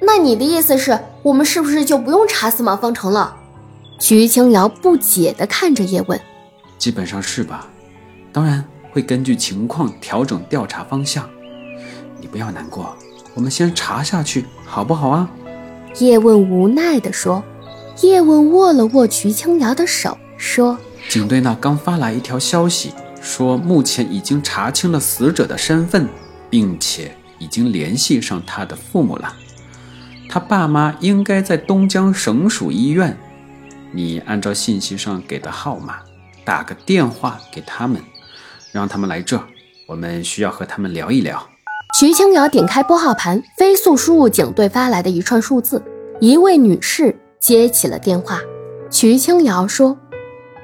那你的意思是我们是不是就不用查司马方程了？徐清瑶不解地看着叶问。基本上是吧，当然会根据情况调整调查方向。你不要难过，我们先查下去，好不好啊？叶问无奈地说。叶问握了握徐青瑶的手，说：“警队那刚发来一条消息，说目前已经查清了死者的身份，并且已经联系上他的父母了。他爸妈应该在东江省属医院。你按照信息上给的号码。”打个电话给他们，让他们来这，我们需要和他们聊一聊。徐清瑶点开拨号盘，飞速输入警队发来的一串数字。一位女士接起了电话。徐清瑶说：“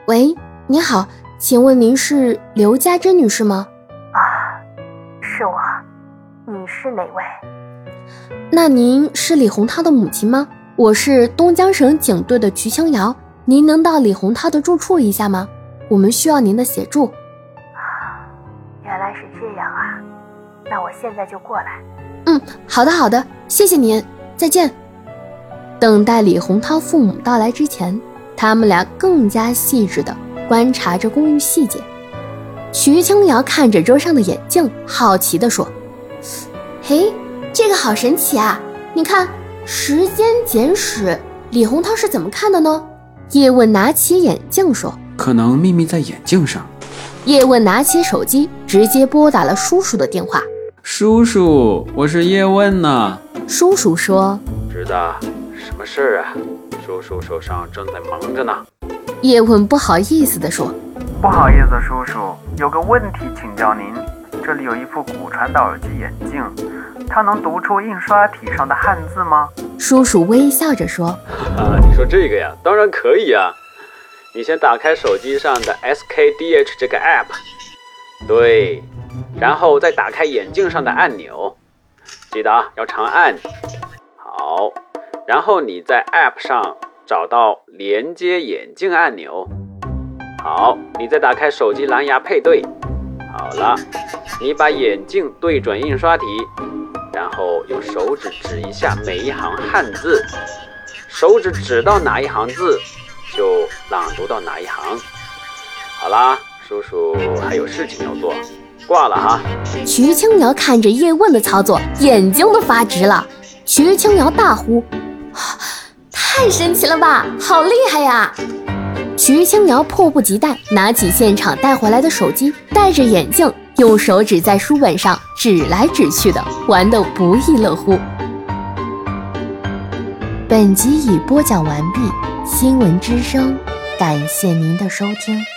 喂，你好，请问您是刘家珍女士吗？”“啊，是我。你是哪位？”“那您是李洪涛的母亲吗？我是东江省警队的瞿青瑶，您能到李洪涛的住处一下吗？”我们需要您的协助。原来是这样啊，那我现在就过来。嗯，好的好的，谢谢您，再见。等待李洪涛父母到来之前，他们俩更加细致地观察着公寓细节。徐青瑶看着桌上的眼镜，好奇地说：“嘿，这个好神奇啊！你看，时间简史，李洪涛是怎么看的呢？”叶问拿起眼镜说。可能秘密在眼镜上。叶问拿起手机，直接拨打了叔叔的电话。叔叔，我是叶问呢。叔叔说：“侄子，什么事儿啊？叔叔手上正在忙着呢。”叶问不好意思地说：“不好意思，叔叔，有个问题请教您。这里有一副骨传导耳机眼镜，它能读出印刷体上的汉字吗？”叔叔微笑着说：“哈哈，你说这个呀，当然可以啊。”你先打开手机上的 SKDH 这个 app，对，然后再打开眼镜上的按钮，记得啊，要长按。好，然后你在 app 上找到连接眼镜按钮。好，你再打开手机蓝牙配对。好了，你把眼镜对准印刷体，然后用手指指一下每一行汉字，手指指到哪一行字。就朗读到哪一行？好啦，叔叔还有事情要做，挂了哈。徐青瑶看着叶问的操作，眼睛都发直了。徐青瑶大呼：“太神奇了吧，好厉害呀！”徐青瑶迫不及待拿起现场带回来的手机，戴着眼镜，用手指在书本上指来指去的，玩得不亦乐乎。本集已播讲完毕。新闻之声，感谢您的收听。